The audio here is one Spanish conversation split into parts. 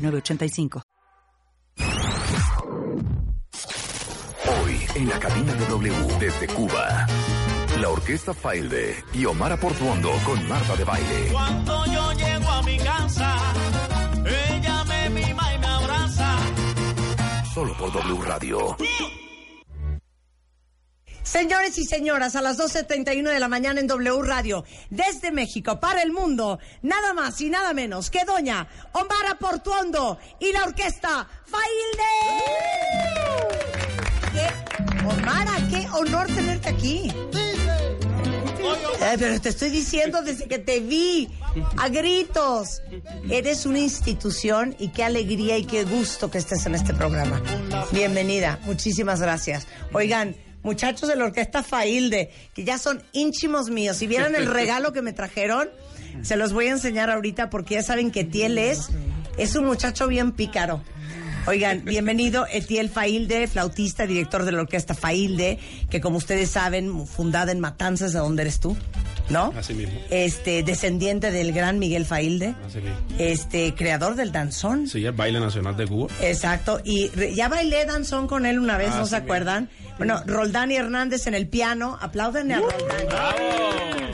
906985. Hoy en la cabina de W desde Cuba. La orquesta Failde y Omar Portuondo con Marta de Baile. Cuando yo llego a mi casa, ella me mima y me abraza. Solo por W Radio. Señores y señoras, a las 12.31 de la mañana en W Radio, desde México para el mundo, nada más y nada menos que doña Omar Portuondo y la orquesta Failde. Omara, qué honor tenerte aquí. Pero te estoy diciendo desde que te vi, a gritos. Eres una institución y qué alegría y qué gusto que estés en este programa. Bienvenida, muchísimas gracias. Oigan, muchachos de la orquesta Failde, que ya son ínchimos míos, si vieran el regalo que me trajeron, se los voy a enseñar ahorita porque ya saben que Tiel es, es un muchacho bien pícaro. Oigan, bienvenido Etiel Failde, flautista, director de la orquesta Failde, que como ustedes saben, fundada en Matanzas, de donde eres tú, ¿no? Así mismo. Este, descendiente del gran Miguel Failde, Así mismo. este, creador del danzón. Sí, el baile nacional de Cuba. Exacto, y re- ya bailé danzón con él una vez, Ah, ¿no se acuerdan? Bueno, Roldán y Hernández en el piano, apláudenle a Roldán.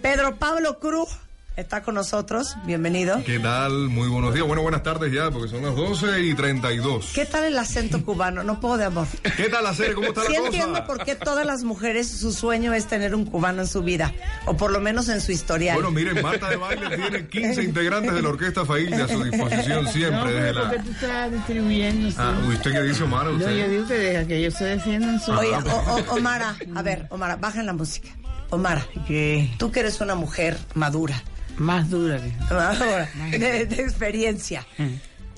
Pedro Pablo Cruz está con nosotros, bienvenido. ¿Qué tal? Muy buenos días. Bueno, buenas tardes ya, porque son las 12 y 32. ¿Qué tal el acento cubano? No puedo de amor. ¿Qué tal la serie? ¿Cómo está Sí la entiendo cosa? por qué todas las mujeres su sueño es tener un cubano en su vida, o por lo menos en su historial. Bueno, miren, Marta de Baile tiene 15 integrantes de la Orquesta Failde a su disposición siempre. desde la... porque tú estás distribuyendo. sí. Ah, ¿usted qué dice, Omar? No, yo digo que deja que ellos se defiendan solos. Oye, o- o- Omara, a ver, Omara, bajen la música. Omara, ¿Qué? tú que eres una mujer madura, Más dura madura, de, de experiencia,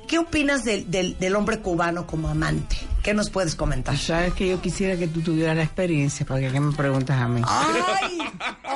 ¿qué opinas del, del, del hombre cubano como amante? ¿Qué nos puedes comentar? Sabes que yo quisiera que tú tuvieras la experiencia, porque ¿qué me preguntas a mí? ¡Ay,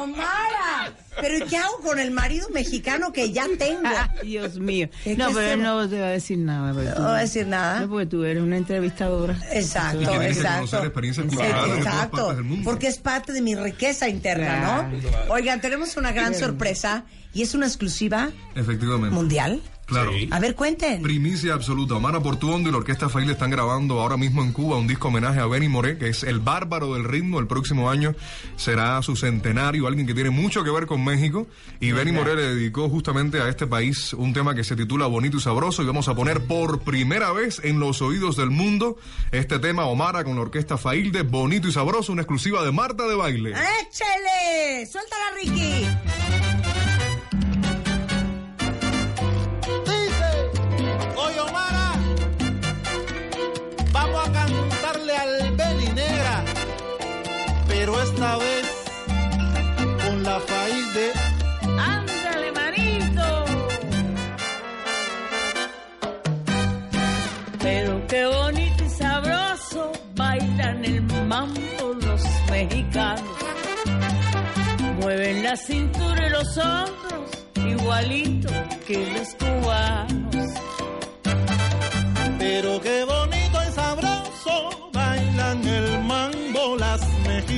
Omara! ¿Pero qué hago con el marido mexicano que ya tengo? Ay, Dios mío. ¿Qué- No, pero él no te va a decir nada. No va a decir nada. No, porque tú eres una entrevistadora. Exacto, Y tiene que exacto. experiencias exacto, del mundo. porque es parte de mi riqueza interna, ¿no? Oigan, tenemos una gran sorpresa y es una exclusiva Efectivamente. mundial. Claro. A ver, cuenten. Primicia absoluta. Omar Portuondo y la Orquesta Failde están grabando ahora mismo en Cuba un disco homenaje a Benny Moré, que es el bárbaro del ritmo. El próximo año será su centenario, alguien que tiene mucho que ver con México. Y Benny Moré le dedicó justamente a este país un tema que se titula Bonito y Sabroso. Y vamos a poner por primera vez en los oídos del mundo este tema, Omara con la Orquesta Failde, Bonito y Sabroso, una exclusiva de Marta de Baile. ¡Échele! ¡Suéltala, Ricky! Esta vez con la Failde. ¡Ándale, manito! Pero qué bonito y sabroso bailan el mambo los mexicanos. Mueven la cintura y los hombros igualito que los cubanos. Pero qué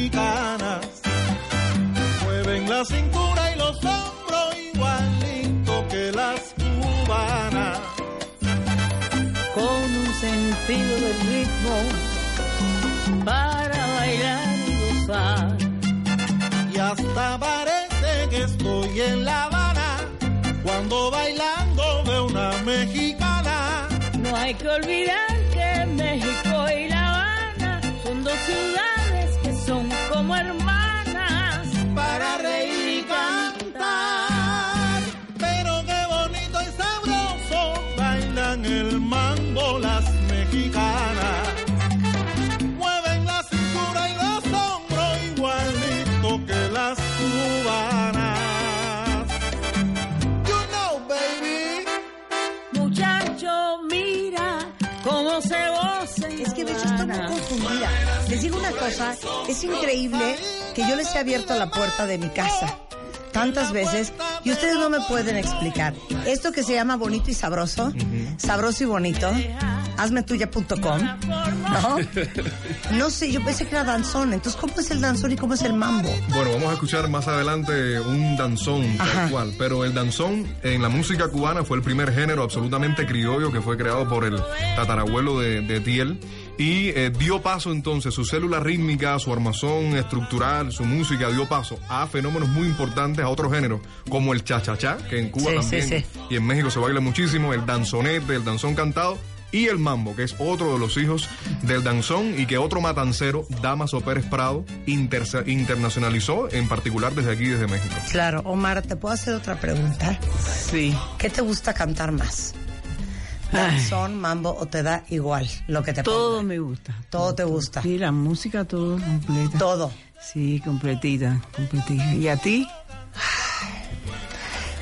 mexicanas. Mueven la cintura y los hombros igualito que las cubanas. con un sentido del ritmo para bailar y gozar. Y hasta parece que estoy en La Habana cuando bailando de una mexicana. No hay que olvidar es increíble que yo les he abierto la puerta de mi casa tantas veces y ustedes no me pueden explicar. Esto que se llama bonito y sabroso, sabroso y bonito, hazmetuya.com, ¿no? No sé, yo pensé que era danzón. Entonces, ¿cómo es el danzón y cómo es el mambo? Bueno, vamos a escuchar más adelante un danzón tal Ajá. cual, pero el danzón en la música cubana fue el primer género absolutamente criollo que fue creado por el tatarabuelo de, de Tiel y eh, dio paso entonces su célula rítmica, su armazón estructural, su música dio paso a fenómenos muy importantes, a otros géneros como el cha-cha-cha, que en Cuba Sí, también sí, sí. y en México se baila muchísimo, el danzonete, el danzón cantado y el mambo, que es otro de los hijos del danzón y que otro matancero, Damaso Pérez Prado, internacionalizó, en particular desde aquí, desde México. Claro, Omar, ¿te puedo hacer otra pregunta? Sí. ¿Qué te gusta cantar más? ¿Danzón, mambo o te da igual lo que te Todo ponga? me gusta. Todo te gusta. Sí, la música, todo completa. Todo. Sí, completita, completita. ¿Y a ti?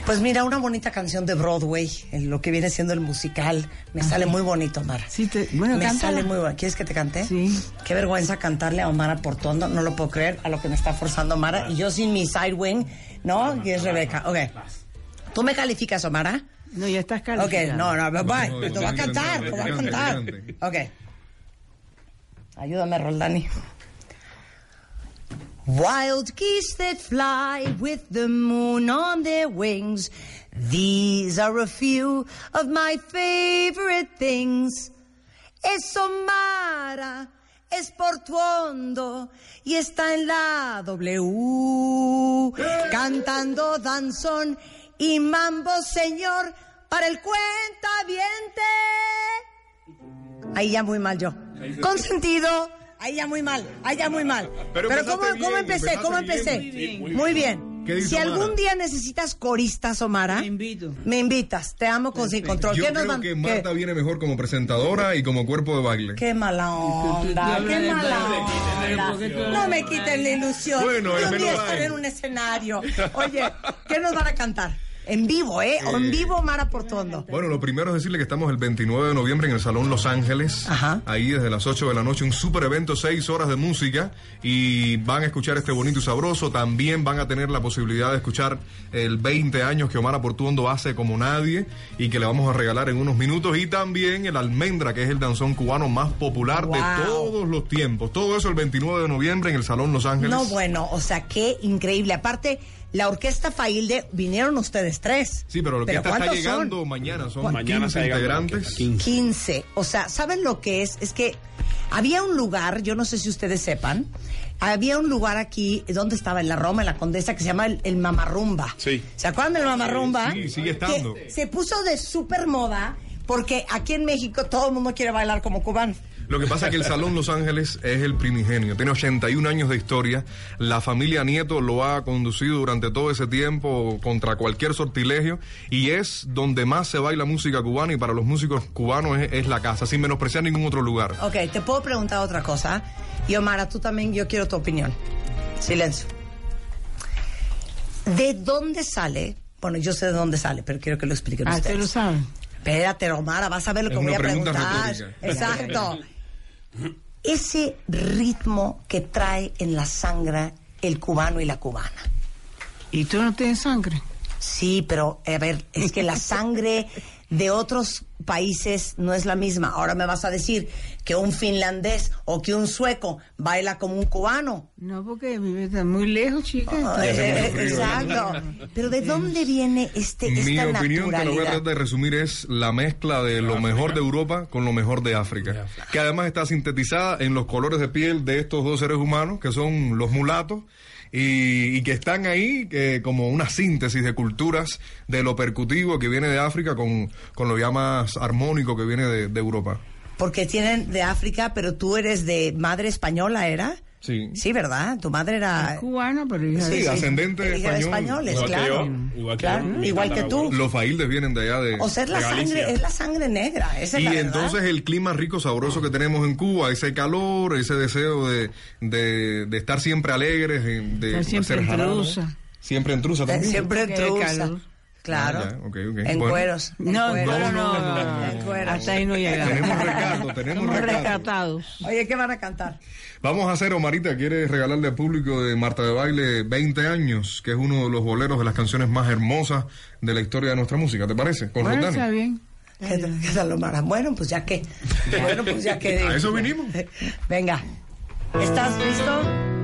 Pues mira, una bonita canción de Broadway, en lo que viene siendo el musical. Me sale muy bonito, Omar. Sí, te, bueno, Me cántala. sale muy bueno. ¿Quieres que te cante? Sí. Qué vergüenza cantarle a Omar Portondo. No lo puedo creer a lo que me está forzando Omar. Y yo sin mi side wing, ¿no? Y es Rebeca. Ok. ¿Tú me calificas, Omar? No, ya estás Ok, calificada. no, no, bye. No, Te voy a no, cantar, no, te voy a no, cantar. no, no. Ok. Ayúdame, Roldani. Wild geese that fly with the moon on their wings. These are a few of my favorite things. Es Omara, es Portuondo y está en la W. Cantando danzón y mambo, señor, para el cuentaviente. Ahí ya muy mal yo. Consentido. Ahí ya muy mal. Ahí ya muy mal. Pero Pero, ¿cómo, bien, cómo empecé? ¿Cómo empecé? bien. Muy bien. Muy bien. ¿Qué dice Si Omara? algún día necesitas coristas, Omara. Te invito. Me invitas. Te amo con sin control. Yo ¿Qué nos creo que qué? Marta viene mejor como presentadora y como cuerpo de baile. Qué mala onda, qué mala baile, pero ¿por qué onda. No me quiten la ilusión Bueno, un día Melodyne. estar en un escenario. Oye, ¿qué nos van a cantar? En vivo, ¿eh? En vivo, Mara Portondo. Bueno, lo primero es decirle que estamos el 29 de noviembre en el Salón Los Ángeles. Ajá. Ahí desde las 8 de la noche, un super evento, 6 horas de música. Y van a escuchar este bonito y sabroso. También van a tener la posibilidad de escuchar el 20 años que Omar Portuondo hace como nadie y que le vamos a regalar en unos minutos. Y también el Almendra, que es el danzón cubano más popular de todos los tiempos. Todo eso el 29 de noviembre en el Salón Los Ángeles. No, bueno, o sea, qué increíble. Aparte, la orquesta Failde, vinieron ustedes tres. Sí, pero lo que está, está ¿cuántos llegando son? mañana son Mañana 15 está llegando la integrantes. orquesta, 15. 15. O sea, ¿saben lo que es? Es que había un lugar, yo no sé si ustedes sepan, había un lugar aquí, ¿dónde estaba? En la Roma, en la Condesa, que se llama el, el Mamarrumba. Sí. ¿Se acuerdan del Mamarrumba? Sí, sigue estando. Que se puso de súper moda porque aquí en México todo el mundo quiere bailar como cubano. Lo que pasa es que el Salón Los Ángeles es el primigenio, tiene 81 años de historia, la familia Nieto lo ha conducido durante todo ese tiempo contra cualquier sortilegio y es donde más se baila música cubana y para los músicos cubanos es, es la casa, sin menospreciar ningún otro lugar. Ok, te puedo preguntar otra cosa. Y Omara, tú también, yo quiero tu opinión. Silencio. ¿De dónde sale? Bueno, yo sé de dónde sale, pero quiero que lo expliquen Ah, ustedes. ¿te lo saben? Espérate, Omara, vas a ver lo que Es voy una a pregunta preguntar. retórica. Exacto. Ese ritmo que trae en la sangre el cubano y la cubana. ¿Y tú no tienes sangre? Sí, pero a ver, es que la sangre de otros países no es la misma. Ahora me vas a decir que un finlandés o que un sueco baila como un cubano. No, porque vives muy lejos, chica. Eh, eh, exacto. Pero ¿de dónde viene este, esta Mi opinión, que lo voy a tratar de resumir, es la mezcla de lo mejor de Europa con lo mejor de África, que además está sintetizada en los colores de piel de estos dos seres humanos, que son los mulatos, y, y que están ahí eh, como una síntesis de culturas de lo percutivo que viene de África con, con lo ya más armónico que viene de, de Europa. Porque tienen de África, pero tú eres de madre española, ¿era? Sí. Sí, ¿verdad? Tu madre era... Cubana, pero hija Sí, de... ascendente hija de español. españoles, Igual que claro. yo, igual que Claro, yo. igual que tú. Los faildes vienen de allá de... O sea, es la sangre, es la sangre negra, esa es Y verdad. entonces el clima rico, sabroso que tenemos en Cuba, ese calor, ese deseo de, de, de estar siempre alegres, de, Estar siempre hacer en jarabe. trusa. Siempre en trusa también. Siempre Porque hay trusa. calor. Claro. Ah, ya. En Bueno. cueros. en No, cueros. pero no, no, no, no. En cueros. Hasta ahí no llegamos. Tenemos recato, tenemos Somos recato. rescatados. Oye, ¿qué van a cantar? Vamos a hacer, Omarita, ¿quieres regalarle al público de Marta de Baile 20 años, que es uno de los boleros de las canciones más hermosas de la historia de nuestra música? ¿Te parece? Con Bueno, está bien. ¿Qué tal, qué tal, Omar? Bueno, pues ya que. Bueno, pues ya que. A eso vinimos. Venga. ¿Estás listo?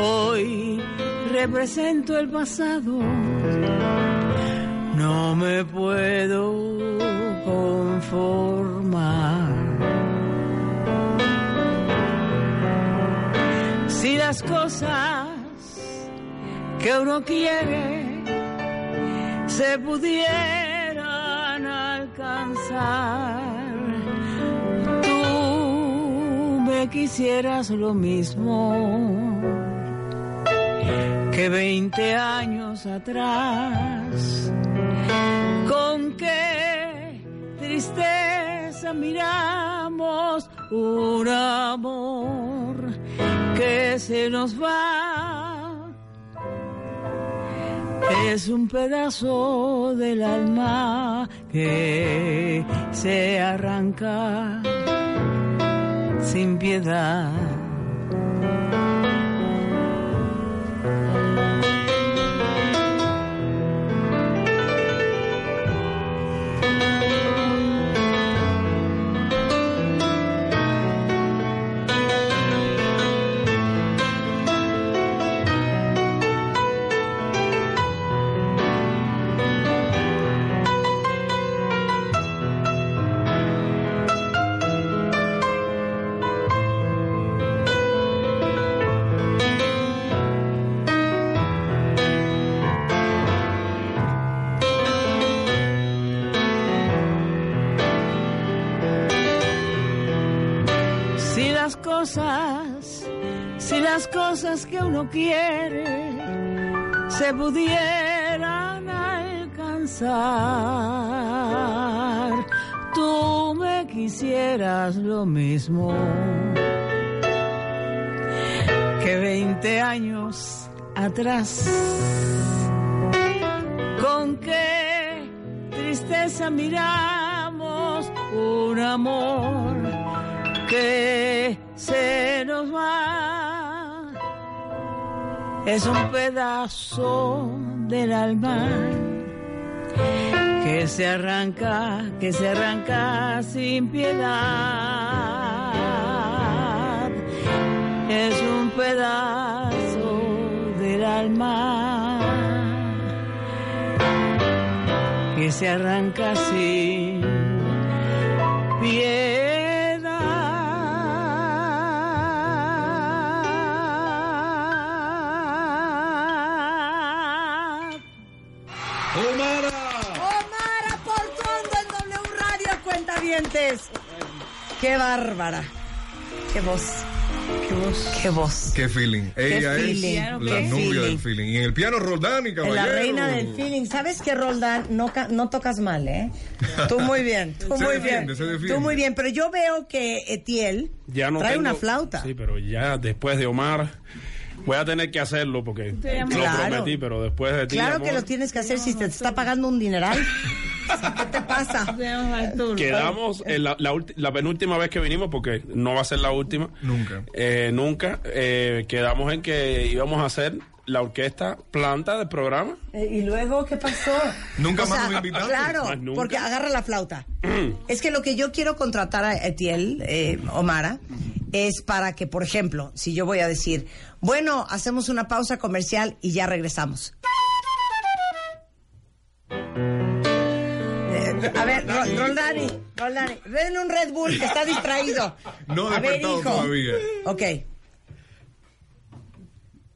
Hoy represento el pasado, no me puedo conformar. Si las cosas que uno quiere se pudieran alcanzar, tú me quisieras lo mismo que 20 años atrás. Con qué tristeza miramos un amor que se nos va. Es un pedazo del alma que se arranca sin piedad. Que uno quiere se pudieran alcanzar, tú me quisieras lo mismo que 20 años atrás. Con qué tristeza miramos un amor que se nos va. Es un pedazo del alma que se arranca, que se arranca sin piedad. Es un pedazo del alma que se arranca sin piedad. Qué bárbara. Qué voz. Qué voz. Qué voz. Qué feeling. Ella feeling, es la novia feeling. del feeling. Y en el piano Roldán y caballero. la reina del feeling. ¿Sabes qué, Roldán? No, no tocas mal, ¿eh? Tú muy bien, tú Se muy defiende, bien. se defiende. Tú muy bien, pero yo veo que Etiel Ya no trae tengo- una flauta. Sí, pero ya después de Omar voy a tener que hacerlo porque lo Claro. prometí, pero después de ti, Claro que lo tienes que hacer si te está pagando un dineral. ¿Qué te pasa? Quedamos en la, la ulti- la penúltima vez que vinimos, porque no va a ser la última. Nunca. Eh, nunca. eh, quedamos en que íbamos a hacer la orquesta planta del programa. Eh, ¿Y luego qué pasó? Nunca O más sea, nos invitaste. Claro, Más nunca. porque agarra la flauta. es que lo que yo quiero contratar a Etiel, eh, Omara, es para que, por ejemplo, si yo voy a decir, bueno, hacemos una pausa comercial y ya regresamos. A ver, Ro- Roldani, Roldani, denle un Red Bull que está distraído. No A ver, hijo. todavía. Ok.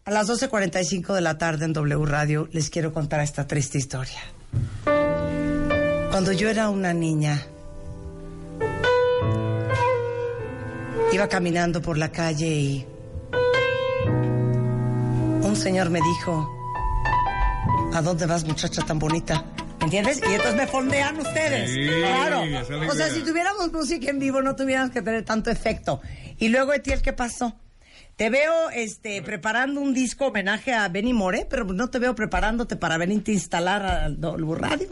A las 12.45 de la tarde en W Radio les quiero contar esta triste historia. Cuando yo era una niña, iba caminando por la calle y un señor me dijo, ¿a dónde vas muchacha tan bonita? ¿Me entiendes? Y entonces me fondean ustedes. Sí, claro. O sea, si tuviéramos música en vivo no tuviéramos que tener tanto efecto. Y luego, Etiel, ¿qué pasó? Te veo este, preparando un disco homenaje a Benny More, pero no te veo preparándote para venirte a instalar al Radio.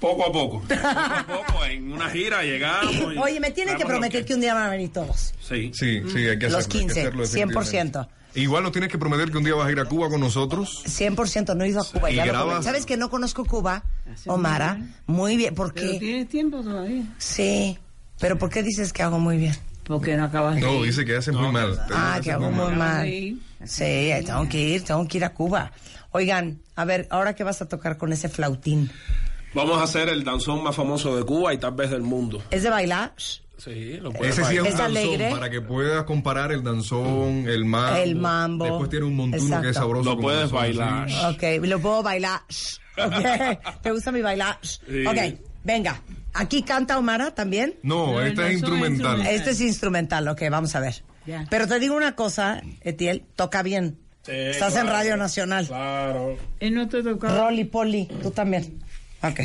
Poco a poco. Poco a poco. En una gira llegamos. y Oye, me tienes que prometer que un día van a venir todos. Sí. Sí, sí, hay que hacerlo. Los hay que 15, hacerlo, 100%. Igual nos tienes que prometer que un día vas a ir a Cuba con nosotros. 100% no he ido a Cuba. Y ya lo. ¿Sabes que no conozco Cuba, Omara? Muy bien. ¿Por Pero qué? tienes tiempo todavía. Sí. ¿Pero por qué dices que hago muy bien? Porque no acabas de No, ir. dice que haces muy mal. Ah, que hago muy mal. Sí, tengo que ir, tengo que ir a Cuba. Oigan, a ver, ¿ahora qué vas a tocar con ese flautín? Vamos a hacer el danzón más famoso de Cuba y tal vez del mundo. ¿Es de bailar? Sí, lo puedes Ese sí es un ¿Es danzón alegre? para que puedas comparar el danzón, el mambo. El mambo. Después tiene un montuno Exacto. que es sabroso. Lo puedes danzón, bailar. sí. Ok, lo puedo bailar. ¿te gusta mi bailar? Sí. Ok, venga. ¿Aquí canta Omara también? No, No, este es instrumental. instrumental. Este es instrumental, ok, vamos a ver. Pero te digo una cosa, Etiel, toca bien. Sí, Estás en. Radio Nacional. Claro. Él no te tocó. Rolly Polly, tú también. Ok.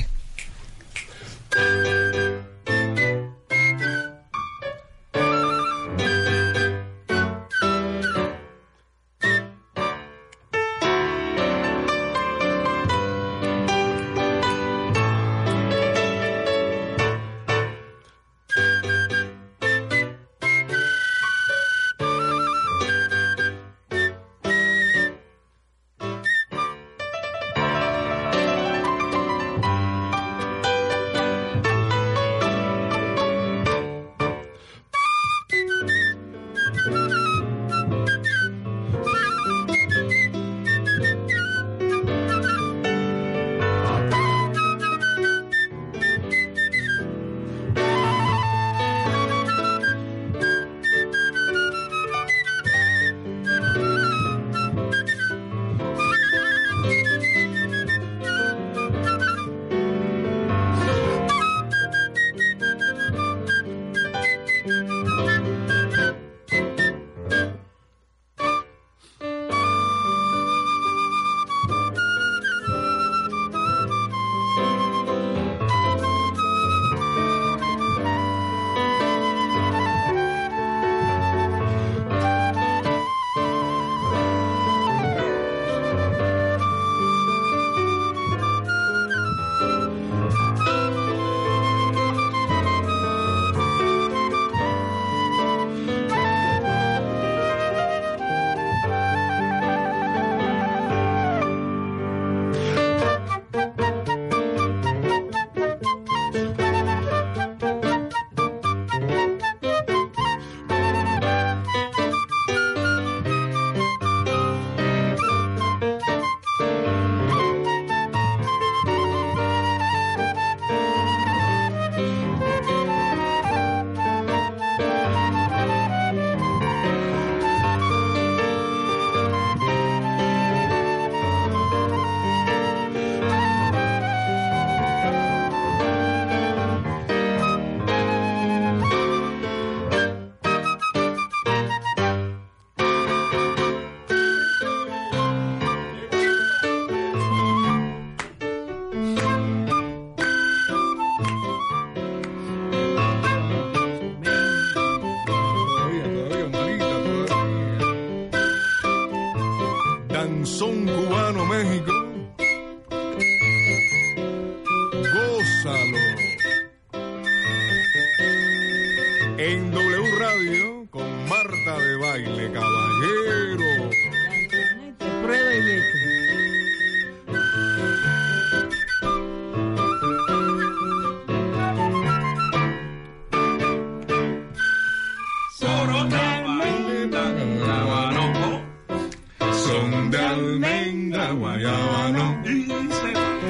Guayabano.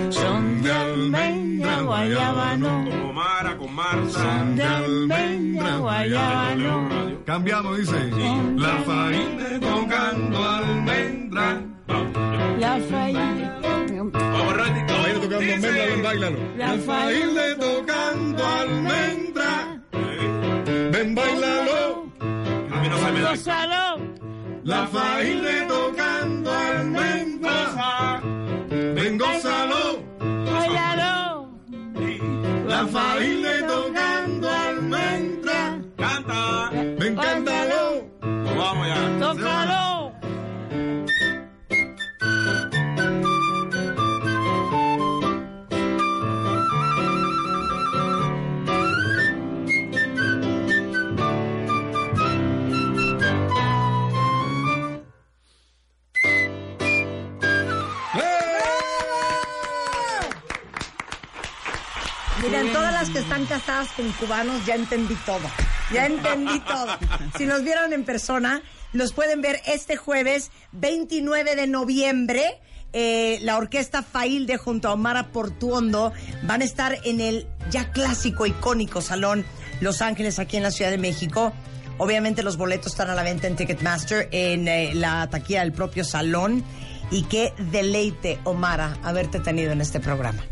Son de almendra, guayabano. Con Mara, con. Marta. de almendra, guayabano. Cambiamos, dice. La faina tocando almendra. La faina. Vamos, Randy. La faina tocando almendra, ven, bailalo. La faina tocando almendra. Ven, bailalo. A mí no se me da. Gózalo. La faina tocando gózalo. Bailalo. La faina tocando almendra. Canta. Ven, cántalo. Pues vamos ya. Tócalo. Casadas con cubanos ya entendí todo. Ya entendí todo. Si nos vieron en persona, los pueden ver este jueves 29 de noviembre. Eh, la orquesta Failde junto a Omar Portuondo van a estar en el ya clásico, icónico Salón Los Ángeles aquí en la Ciudad de México. Obviamente los boletos están a la venta en Ticketmaster, en eh, la taquilla del propio salón. Y qué deleite, Omara, haberte tenido en este programa.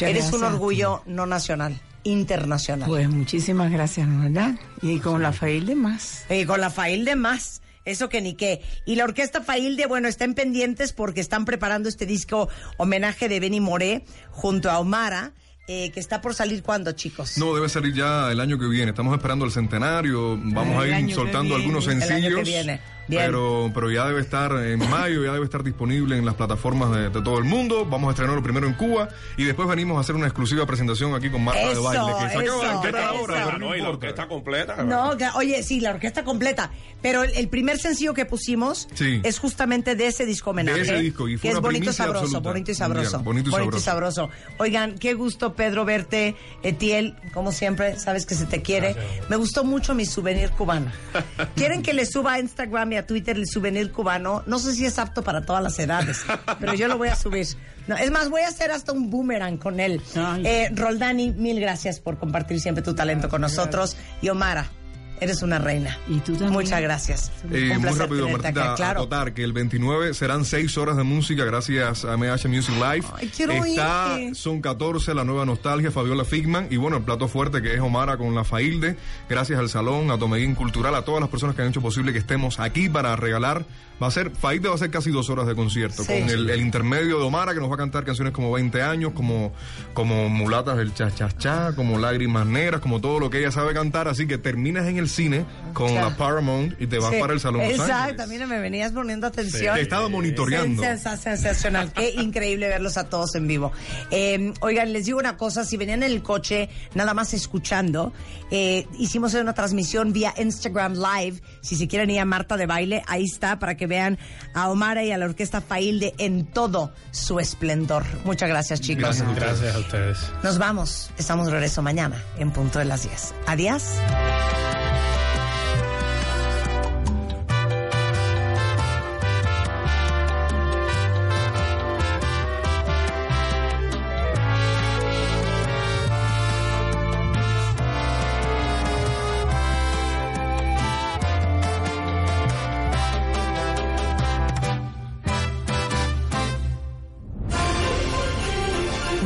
Eres un orgullo no nacional, internacional. Pues muchísimas gracias, ¿verdad? Y con la Failde más. Y con la Failde más. Eso que ni qué. Y la orquesta Failde, bueno, están pendientes porque están preparando este disco homenaje de Benny Moré junto a Omara, eh, que está por salir cuando, chicos. No, debe salir ya el año que viene. Estamos esperando el centenario. Vamos El a ir soltando algunos El año que sencillos. viene. Bien. Pero, pero ya debe estar en mayo, ya debe estar disponible en las plataformas de, de todo el mundo. Vamos a estrenarlo primero en Cuba y después venimos a hacer una exclusiva presentación aquí con Marta Eso, de Baile. Que se acaba eso, de enterar eso. ahora, pero Ah, no no, y la orquesta completa. No, que- oye, sí, la orquesta completa. Pero el, el primer sencillo que pusimos Sí. es justamente de ese disco homenaje. De ese disco, y fue que es bonito y sabroso, absoluta. bonito y sabroso. Mundial, bonito y sabroso. Oigan, qué gusto, Pedro, verte. Etiel, como siempre, sabes que se te quiere. Me gustó mucho mi souvenir cubano. ¿Quieren que le suba a Instagram y a Twitter el souvenir cubano? No sé si es apto para todas las edades, pero yo lo voy a subir. No, es más, voy a hacer hasta un boomerang con él. Eh, Roldani, mil gracias por compartir siempre tu talento con nosotros. Y Omara, eres una reina. Y tú también. Muchas gracias. Eh, Un muy rápido, Martita, acá, claro. acotar que el 29 serán 6 horas de música gracias a MH Music Live. Ay, quiero Está, oírte. son 14, la nueva nostalgia, Fabiola Figman y bueno, el plato fuerte que es Omara con la Failde. Gracias al Salón, a Tomeguín Cultural, a todas las personas que han hecho posible que estemos aquí para regalar. Va a ser, Failde va a ser casi dos horas de concierto, Sí. con el, el intermedio de Omara que nos va a cantar canciones como 20 años, como, como Mulatas del Cha Cha Cha, como Lágrimas Negras, como todo lo que ella sabe cantar. Así que terminas en el cine con Claro. la Paramount y te vas Sí, para el Salón Los Exacto, mira, me venías poniendo atención. Te he estado monitoreando. Sensa- sensacional, qué increíble verlos a todos en vivo. Eh, oigan, les digo una cosa, si venían en el coche nada más escuchando, eh, hicimos una transmisión vía Instagram Live, si se quieren ir a Marta de Baile, ahí está, para que vean a Omara y a la Orquesta Failde en todo su esplendor. Muchas gracias, chicos. Gracias a ustedes. Nos vamos, estamos de regreso mañana en punto de las 10. Adiós.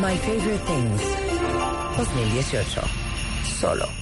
My Favorite Things 2018. Solo.